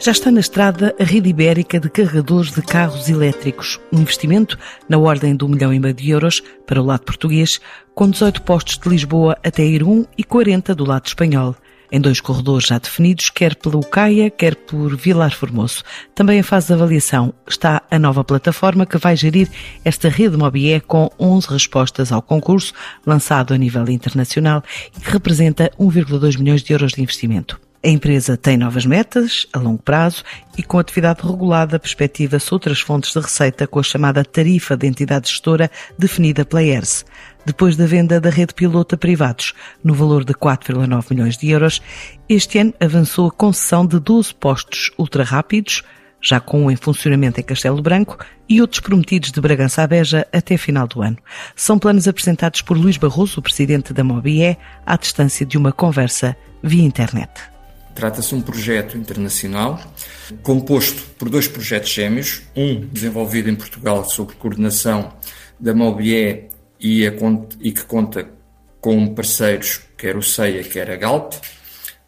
Já está na estrada a rede ibérica de carregadores de carros elétricos, um investimento na ordem de um milhão e meio de euros para o lado português, com 18 postos de Lisboa até Irum e 40 do lado espanhol em dois corredores já definidos, quer pelo CAIA, quer por Vilar Formoso. Também em fase de avaliação está a nova plataforma que vai gerir esta rede Mobie com 11 respostas ao concurso, lançado a nível internacional e que representa 1,2 milhões de euros de investimento. A empresa tem novas metas a longo prazo e com atividade regulada perspectiva-se outras fontes de receita com a chamada tarifa de entidade gestora definida pela ERSE. Depois da venda da rede piloto a privados, no valor de 4,9 milhões de euros, este ano avançou a concessão de 12 postos ultra-rápidos, já com um em funcionamento em Castelo Branco e outros prometidos de Bragança à Beja até final do ano. São planos apresentados por Luís Barroso, o presidente da Mobie, à distância de uma conversa via internet. Trata-se de um projeto internacional composto por dois projetos gêmeos, um desenvolvido em Portugal sob coordenação da Mobie e, e, que conta com parceiros, quer o CEIA, quer a Galp,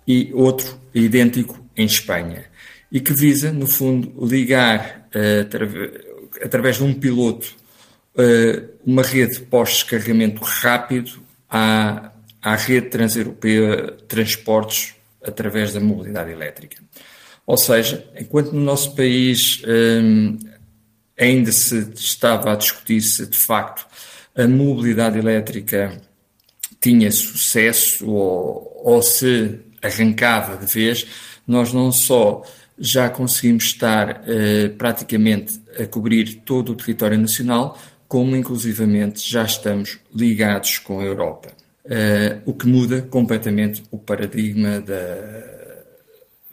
e outro idêntico em Espanha, e que visa, no fundo, ligar uh, através de um piloto uh, uma rede de pós-descarregamento rápido à, à rede transeuropeia de transportes através da mobilidade elétrica. Ou seja, enquanto no nosso país um, ainda se estava a discutir-se de facto a mobilidade elétrica tinha sucesso ou, ou se arrancava de vez, nós não só já conseguimos estar eh, praticamente a cobrir todo o território nacional, como inclusivamente já estamos ligados com a Europa. Uh, o que muda completamente o paradigma da,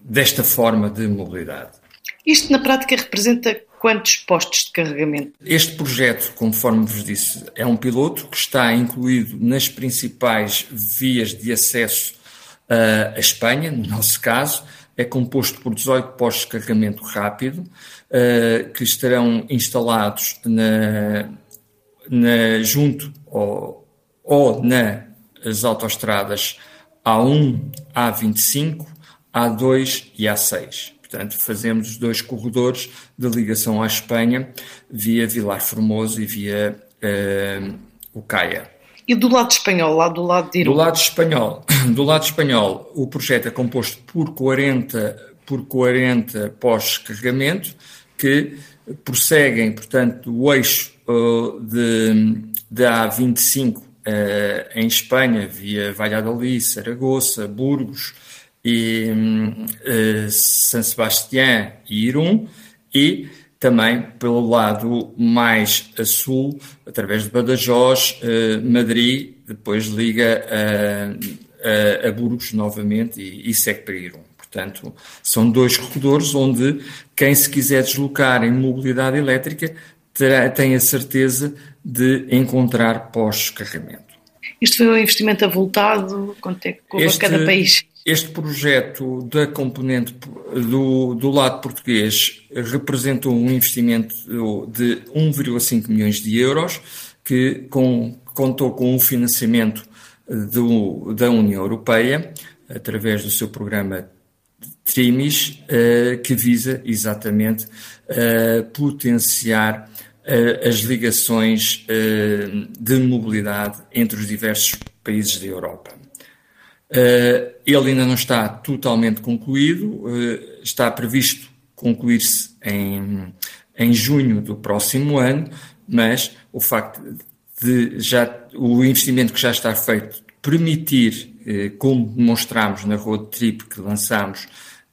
desta forma de mobilidade. Isto na prática representa quantos postos de carregamento? Este projeto, conforme vos disse, é um piloto que está incluído nas principais vias de acesso uh, à Espanha, no nosso caso, é composto por 18 postos de carregamento rápido uh, que estarão instalados na, na junto ou, ou na as autoestradas A1, A25, A2 e A6. Portanto, fazemos os dois corredores de ligação à Espanha via Vilar Formoso e via uh, o Caia. E do lado espanhol, lá do lado de Iru? Do lado espanhol, do lado espanhol, o projeto é composto por 40, por 40 pós-carregamento que prosseguem, portanto, o eixo uh, de, de A25 uh, em Espanha, via Valladolid, Saragoça, Burgos e uh, San Sebastián e Irum, e também pelo lado mais a sul, através de Badajoz, uh, Madrid, depois liga a, a, a Burgos novamente e, e segue para Irum. Portanto, são dois corredores onde quem se quiser deslocar em mobilidade elétrica terá, tem a certeza de encontrar pós-carregamento. Isto foi um investimento avultado? Quanto é que a cada país? Este projeto da componente do, do lado português representou um investimento de 1,5 milhões de euros, que com, contou com um financiamento do, da União Europeia, através do seu programa TRIMIS, eh, que visa exatamente eh, potenciar as ligações de mobilidade entre os diversos países da Europa. Ele ainda não está totalmente concluído, está previsto concluir-se em, em junho do próximo ano, mas o facto de já o investimento que já está feito permitir, como demonstramos na road trip que lançamos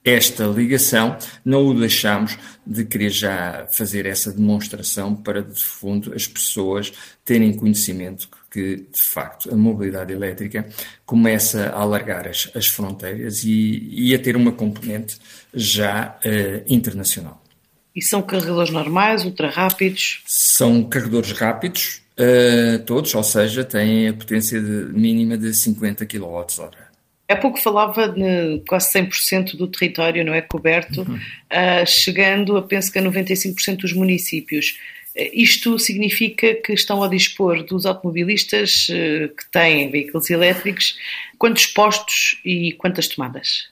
esta ligação, não o deixamos de querer já fazer essa demonstração para, de fundo, as pessoas terem conhecimento que, de facto, a mobilidade elétrica começa a alargar as, as fronteiras e, e, a ter uma componente já uh, internacional. E são carregadores normais, ultra rápidos? São carregadores rápidos, uh, todos, ou seja, têm a potência de, mínima de 50 kWh. Há pouco falava de quase 100% do território não é coberto, uhum. uh, chegando a penso que a 95% dos municípios. Uh, isto significa que estão a dispor dos automobilistas uh, que têm veículos elétricos quantos postos e quantas tomadas?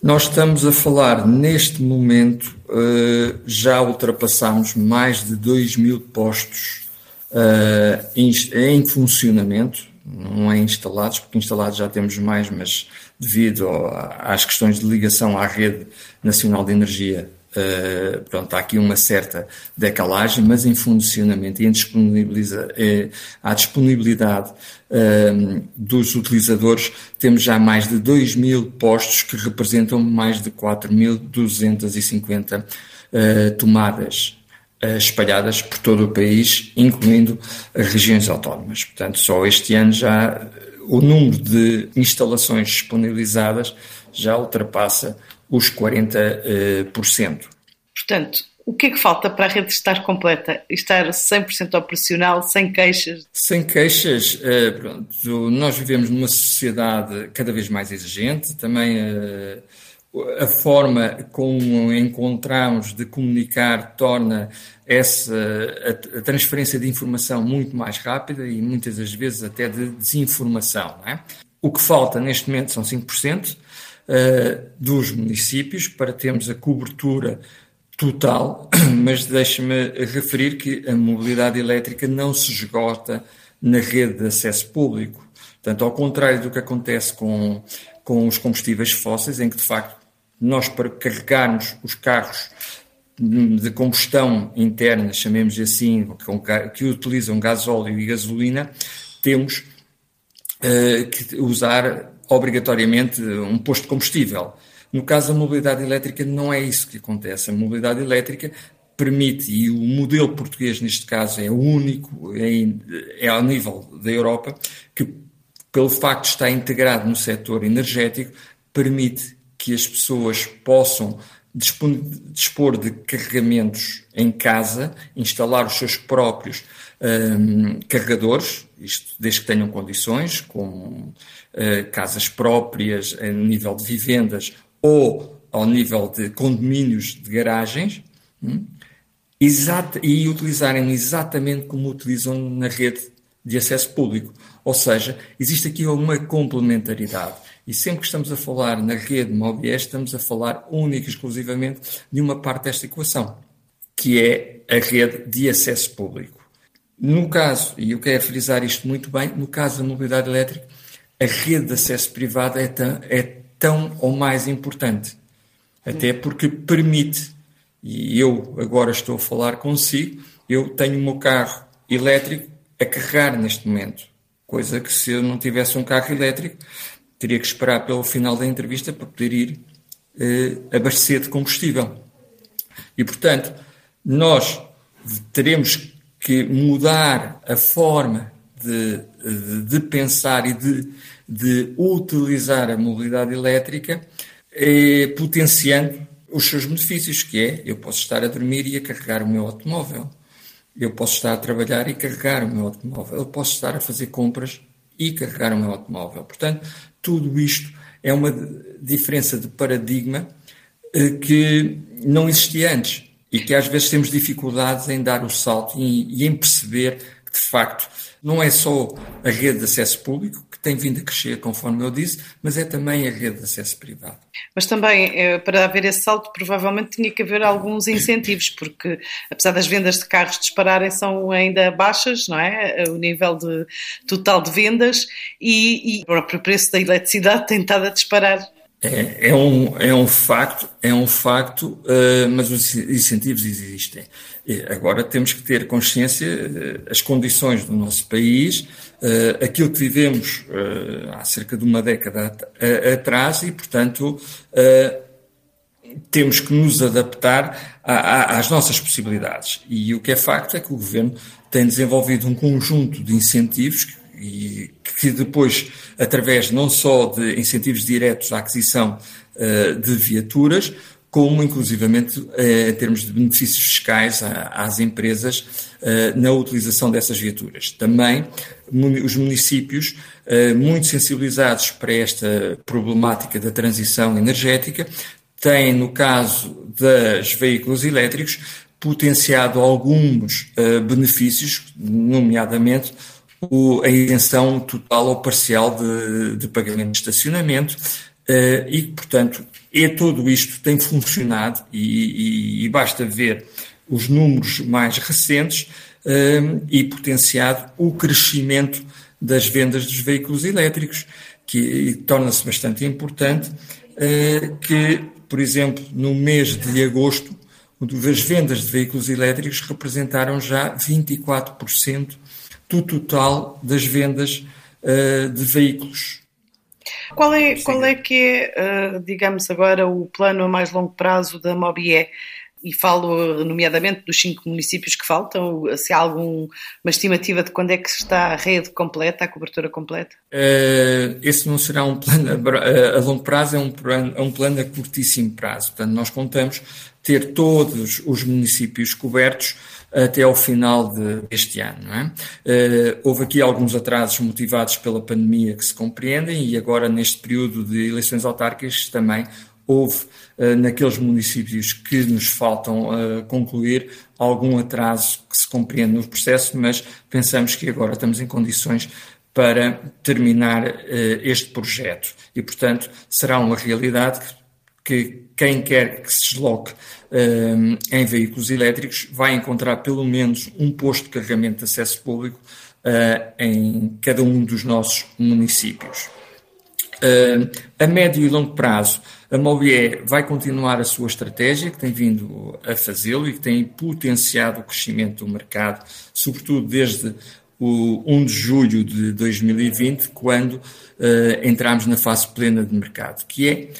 Nós estamos a falar neste momento, já ultrapassamos mais de 2 mil postos em, em funcionamento não é instalados, porque instalados já temos mais, mas devido às questões de ligação à rede nacional de energia, uh, pronto, há aqui uma certa decalagem, mas em funcionamento e em disponibiliza, uh, à disponibilidade uh, dos utilizadores, temos já mais de 2 mil postos que representam mais de 4.250 tomadas espalhadas por todo o país, incluindo as regiões autónomas. Portanto, só este ano já o número de instalações disponibilizadas já ultrapassa os 40%. Portanto, o que é que falta para a rede estar completa e estar 100% operacional, sem queixas? Sem queixas, pronto, nós vivemos numa sociedade cada vez mais exigente, também a forma como encontramos de comunicar torna essa a, a, transferência de informação muito mais rápida e muitas das vezes até de desinformação. É? O que falta neste momento são 5% uh, eh, dos municípios para termos a cobertura total, mas deixe-me referir que a mobilidade elétrica não se esgota na rede de acesso público. Portanto, ao contrário do que acontece com, com os combustíveis fósseis, em que de facto nós para carregarmos os carros de combustão interna, chamemos assim, que utilizam gasóleo e gasolina, temos uh, que usar obrigatoriamente um posto de combustível. No caso da mobilidade elétrica, não é isso que acontece. A mobilidade elétrica permite, e o modelo português neste caso é único, é, é ao nível da Europa, que pelo facto de estar integrado no setor energético, permite que as pessoas possam dispor de carregamentos em casa, instalar os seus próprios um, carregadores, isto desde que tenham condições, com uh, casas próprias a nível de vivendas ou ao nível de condomínios de garagens, um, exata, e utilizarem exatamente como utilizam na rede de acesso público. Ou seja, existe aqui uma complementaridade. E sempre que estamos a falar na rede MOBIES, estamos a falar única e exclusivamente de uma parte desta equação, que é a rede de acesso público. No caso, e eu quero frisar isto muito bem, no caso da mobilidade elétrica, a rede de acesso privado é tão, é tão ou mais importante. Até porque permite, e eu agora estou a falar consigo, eu tenho o meu carro elétrico a carregar neste momento. Coisa que se eu não tivesse um carro elétrico, teria que esperar pelo final da entrevista para poder ir eh, abastecer de combustível. E, portanto, nós teremos que mudar a forma de, de, de pensar e de, de, utilizar a mobilidade elétrica, eh, potenciando os seus benefícios, que é, eu posso estar a dormir e a carregar o meu automóvel. Eu posso estar a trabalhar e carregar o meu automóvel. Eu posso estar a fazer compras e carregar o meu automóvel. Portanto, tudo isto é uma diferença de paradigma eh, que não existia antes e que às vezes temos dificuldades em dar o salto e, e em perceber que, de facto, não é só a rede de acesso público, que tem vindo a crescer, conforme eu disse, mas é também a rede de acesso privado. Mas também, eh, para haver esse salto, provavelmente tinha que haver alguns incentivos, porque apesar das vendas de carros dispararem, são ainda baixas, não é? O nível de total de vendas e, e o próprio preço da eletricidade tem estado a disparar. É, é, um, é um facto, é um facto, uh, mas os incentivos existem. E agora temos que ter consciência uh, as condições do nosso país, uh, aquilo que vivemos há cerca de uma década atrás e, portanto, temos que nos adaptar a, a, às nossas possibilidades. E o que é facto é que o Governo tem desenvolvido um conjunto de incentivos e que depois, através não só de incentivos diretos à aquisição uh, de viaturas, como inclusivamente em termos de benefícios fiscais às empresas na utilização dessas viaturas. Também os municípios, muito sensibilizados para esta problemática da transição energética, têm, no caso dos veículos elétricos, potenciado alguns benefícios, nomeadamente o, a isenção total ou parcial de, de pagamento de estacionamento uh, e, portanto, é tudo isto tem funcionado e, e, e basta ver os números mais recentes uh, e potenciado o crescimento das vendas dos veículos elétricos, que torna-se bastante importante uh, que, por exemplo, no mês de agosto, as vendas de veículos elétricos representaram já 24% do total das vendas uh, de veículos. Qual é, qual é que é, uh, digamos agora, o plano a mais longo prazo da Mobie? E falo nomeadamente dos cinco municípios que faltam, se há alguma estimativa de quando é que está a rede completa, a cobertura completa? Uh, esse não será um plano a, a longo prazo, é um, plano, é um plano a curtíssimo prazo. Portanto, nós contamos ter todos os municípios cobertos até ao final de, deste ano. É? Uh, houve aqui alguns atrasos motivados pela pandemia que se compreendem e agora neste período de eleições autárquicas também houve uh, naqueles municípios que nos faltam uh, concluir algum atraso que se compreende no processo, mas pensamos que agora estamos em condições para terminar este projeto e, portanto, será uma realidade que quem quer que se desloque um, em veículos elétricos vai encontrar pelo menos um posto de carregamento de acesso público uh, em cada um dos nossos municípios. Uh, a médio e longo prazo, a Mobié vai continuar a sua estratégia, que tem vindo a fazê-lo e que tem potenciado o crescimento do mercado, sobretudo desde o 1 de julho de 2020, quando uh, entramos na fase plena de mercado, que é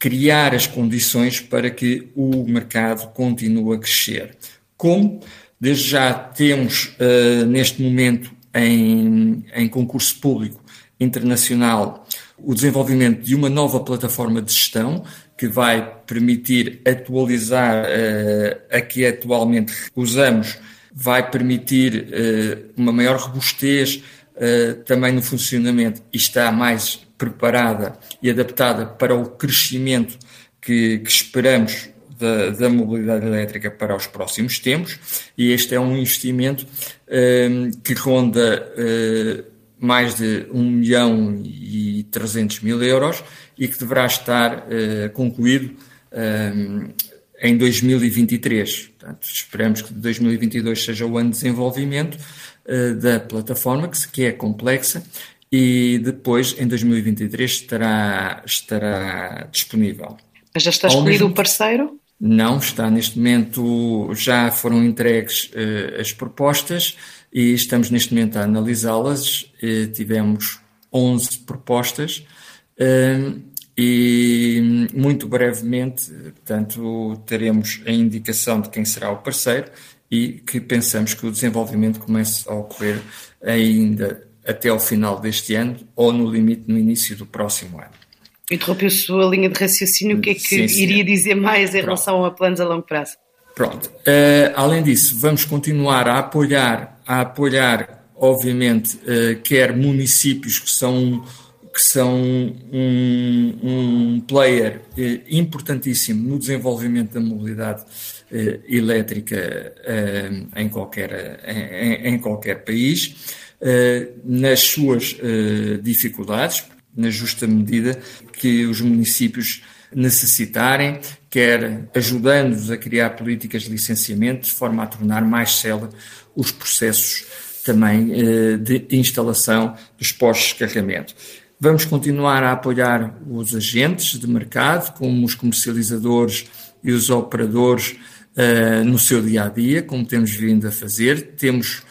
criar as condições para que o mercado continue a crescer. Como? Desde já temos, uh, neste momento, em, em concurso público internacional, o desenvolvimento de uma nova plataforma de gestão que vai permitir atualizar uh, a que atualmente usamos, vai permitir uh, uma maior robustez uh, também no funcionamento e está mais preparada e adaptada para o crescimento que, que esperamos da, da, mobilidade elétrica para os próximos tempos, e este é um investimento um, que ronda uh, mais de 1 milhão e 300 mil euros e que deverá estar uh, concluído um, em 2023. Portanto, esperamos que 2022 seja o ano de desenvolvimento uh, da plataforma, que, que é complexa e depois, em 2023, estará, estará disponível. Mas já está escolhido o parceiro? Não, está neste momento, já foram entregues uh, as propostas e estamos neste momento a analisá-las. Uh, tivemos 11 propostas uh, e muito brevemente, portanto, teremos a indicação de quem será o parceiro e que pensamos que o desenvolvimento comece a ocorrer ainda até ao final deste ano ou no limite no início do próximo ano. Interrompeu a sua linha de raciocínio, o que é que sim, iria dizer mais em Pronto. relação a planos a longo prazo? Pronto. Uh, além disso, vamos continuar a apoiar, a apoiar, obviamente, uh, quer municípios que são que são um, um player uh, importantíssimo no desenvolvimento da mobilidade elétrica em, qualquer, em, em qualquer país. Eh, nas suas eh, dificuldades, na justa medida que os municípios necessitarem, quer ajudando-nos a criar políticas de licenciamento de forma a tornar mais célere os processos também eh, de instalação dos postos de carregamento. Vamos continuar a apoiar os agentes de mercado, como os comercializadores e os operadores no seu dia a dia, como temos vindo a fazer. Temos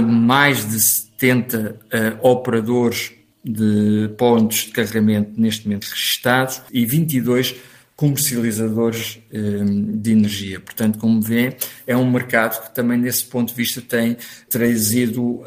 mais de 70 uh, eh, operadores de pontos de carregamento neste momento registados e 22 comercializadores eh, de energia. Portanto, como vê, é um mercado que também, desse ponto de vista, tem trazido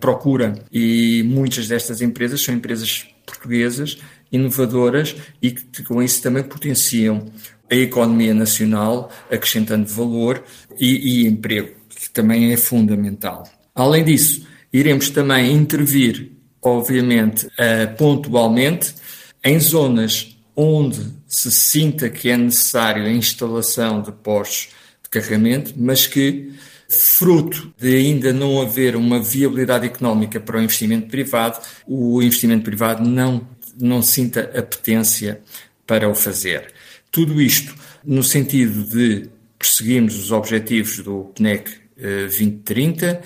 procura e muitas destas empresas são empresas portuguesas, inovadoras e que com isso também potenciam a economia nacional, acrescentando valor e, e emprego, que também é fundamental. Além disso, iremos também intervir, obviamente, uh, pontualmente, em zonas onde se sinta que é necessário a instalação de postos de carregamento, mas que, fruto de ainda não haver uma viabilidade económica para o investimento privado, o investimento privado não, não sinta apetência para o fazer. Tudo isto no sentido de perseguirmos os objetivos do PNEC 2030,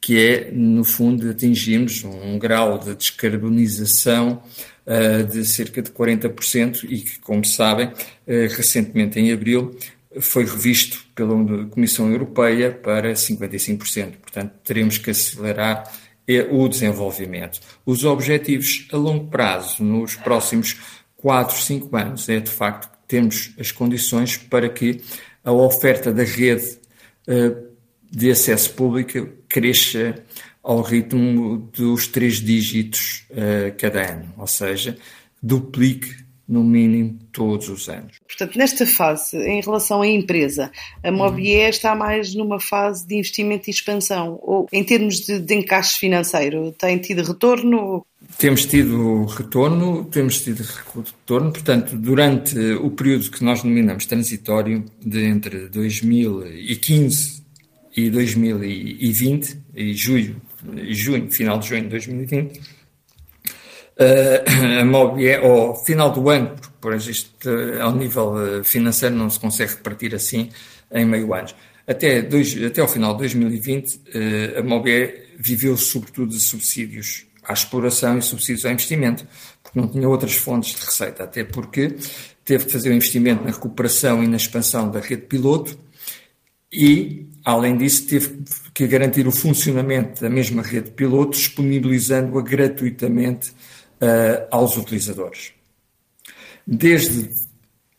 que é, no fundo, atingirmos um grau de descarbonização uh, de cerca de 40% e que, como sabem, uh, recentemente em abril foi revisto pela Comissão Europeia para 55%. Portanto, teremos que acelerar eh, o desenvolvimento. Os objetivos a longo prazo, nos próximos 4, 5 anos, é de facto termos as condições para que a oferta da rede de acesso público cresça ao ritmo dos três dígitos uh, cada ano, ou seja, duplique no mínimo todos os anos. Portanto, nesta fase, em relação à empresa, a Mobier uhum. está mais numa fase de investimento e expansão, ou em termos de, de encaixe financeiro, tem tido retorno? Temos tido retorno, temos tido retorno, portanto, durante o período que nós denominamos transitório, de entre 2015 e 2020, e julho junho, final de junho de 2020, uh, eh, a Mobier, ao final do ano, porque por isto uh, ao nível eh, financeiro não se consegue repartir assim em meio ano. Até, dois, até ao final de 2020, uh, a Mobier viveu sobretudo de subsídios à exploração e subsídios ao investimento, porque não tinha outras fontes de receita, até porque teve que fazer um investimento na recuperação e na expansão da rede piloto e Além disso, teve que garantir o funcionamento da mesma rede piloto, disponibilizando-a gratuitamente uh, aos utilizadores. Desde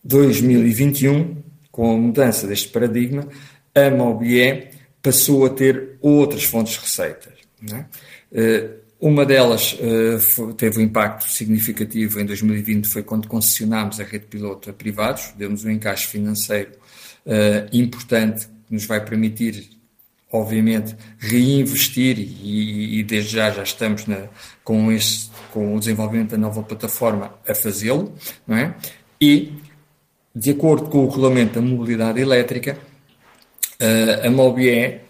2021, com a mudança deste paradigma, a Mobier passou a ter outras fontes de receitas. É? Uh, uma delas uh, teve um impacto significativo em 2020, foi quando concessionámos a rede piloto a privados, deu-nos um encaixe financeiro importante que nos vai permitir, obviamente, reinvestir e, e desde já já estamos na, com, esse, com o desenvolvimento da nova plataforma a fazê-lo, não é? E, de acordo com o regulamento da mobilidade elétrica, a Mobié,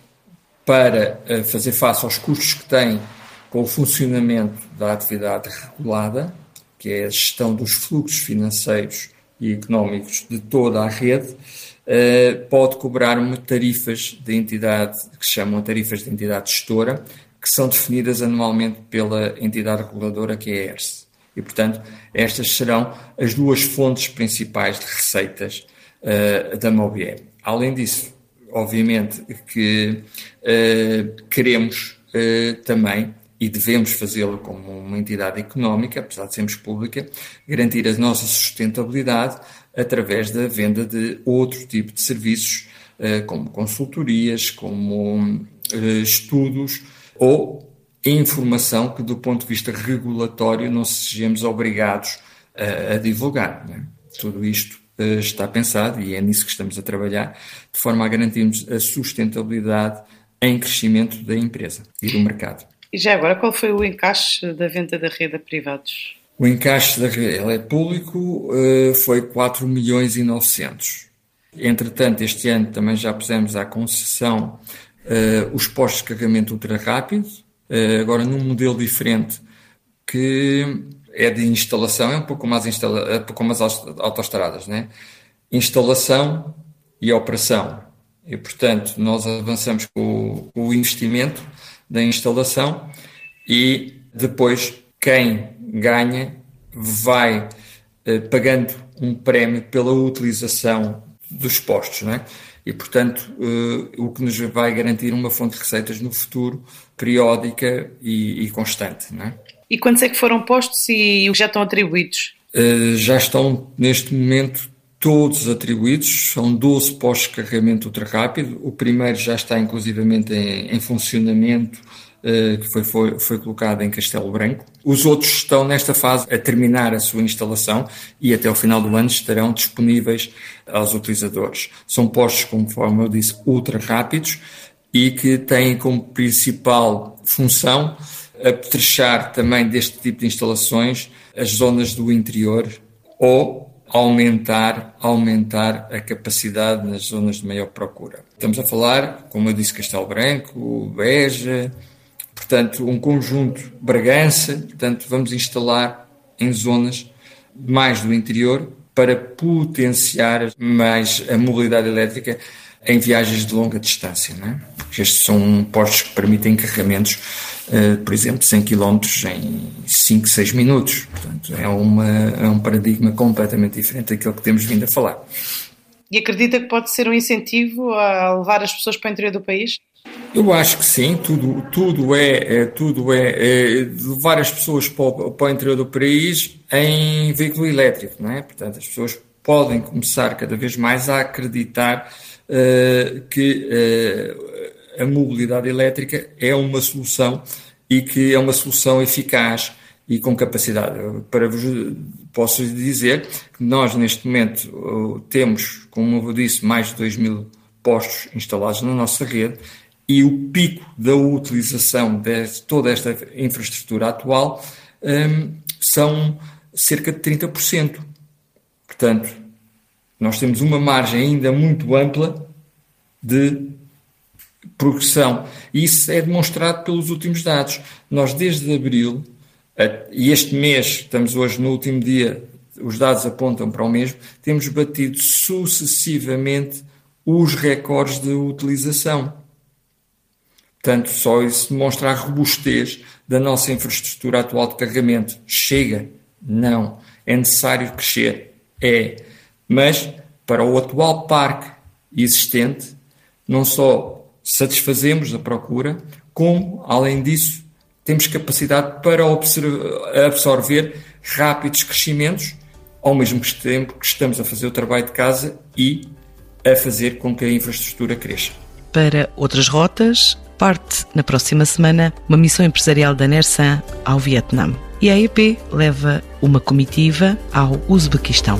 para fazer face aos custos que tem com o funcionamento da atividade regulada, que é a gestão dos fluxos financeiros e económicos de toda a rede, uh, pode cobrar-me tarifas de entidade, que se chamam tarifas de entidade gestora, que são definidas anualmente pela entidade reguladora, que é a ERSE. E, portanto, estas serão as duas fontes principais de receitas uh, da Mobier. Além disso, obviamente que uh, queremos uh, também, e devemos fazê-lo como uma entidade económica, apesar de sermos pública, garantir a nossa sustentabilidade através da venda de outro tipo de serviços, eh, como consultorias, como eh, estudos ou informação que, do ponto de vista regulatório, não sejamos obrigados a, divulgar. É? Tudo isto eh, está pensado e é nisso que estamos a trabalhar, de forma a garantirmos a sustentabilidade em crescimento da empresa e do mercado. E já agora, qual foi o encaixe da venda da rede a privados? O encaixe da ele é público, eh, foi 4 milhões e 900. Entretanto, este ano também já pusemos à concessão uh, os postos de carregamento ultra rápido, uh, agora num modelo diferente que é de instalação, é um pouco mais, instala, é um pouco mais né? Instalação e operação. E, portanto, nós avançamos com o, com o investimento da instalação e depois quem ganha vai eh, pagando um prémio pela utilização dos postos, não é? E, portanto, eh, o que nos vai garantir uma fonte de receitas no futuro periódica e, e constante, não é? E quantos é que foram postos e já estão atribuídos? Uh, já estão, neste momento, todos atribuídos. São 12 postos de carregamento ultra rápido. O primeiro já está, inclusivamente, em, em funcionamento eh, que foi, foi, foi colocada em Castelo Branco. Os outros estão nesta fase a terminar a sua instalação e até o final do ano estarão disponíveis aos utilizadores. São postos, conforme eu disse, ultra rápidos e que têm como principal função apetrechar também deste tipo de instalações as zonas do interior ou aumentar, aumentar a capacidade nas zonas de maior procura. Estamos a falar, como eu disse, Castelo Branco, Beja, portanto, um conjunto Bragança, portanto, vamos instalar em zonas mais do interior para potenciar mais a mobilidade elétrica em viagens de longa distância. Não é? Estes são postos que permitem carregamentos, uh, por exemplo, 100 km em 5, 6 minutos. Portanto, é, uma, é um paradigma completamente diferente daquilo que temos vindo a falar. E acredita que pode ser um incentivo a levar as pessoas para o interior do país? Eu acho que sim, tudo, tudo, é, é tudo é, é, levar as pessoas para o, para o, interior do país em veículo elétrico, não é? Portanto, as pessoas podem começar cada vez mais a acreditar que uh, a mobilidade elétrica é uma solução e que é uma solução eficaz e com capacidade. Para vos posso dizer que nós neste momento temos, como eu disse, mais de 2 mil postos instalados na nossa rede e o pico da utilização de toda esta infraestrutura atual um, são cerca de 30%. Portanto, nós temos uma margem ainda muito ampla de progressão. E isso é demonstrado pelos últimos dados. Nós, desde abril, e este mês, estamos hoje no último dia, os dados apontam para o mesmo, temos batido sucessivamente os recordes de utilização. Portanto, só isso demonstra a robustez da nossa infraestrutura atual de carregamento. Chega? Não. É necessário crescer? É. Mas, para o atual parque existente, não só satisfazemos a procura, como, além disso, temos capacidade para absorver rápidos crescimentos, ao mesmo tempo que estamos a fazer o trabalho de casa e a fazer com que a infraestrutura cresça. Para outras rotas, parte na próxima semana uma missão empresarial da Nersan ao Vietnã. E a EP leva uma comitiva ao Uzbequistão.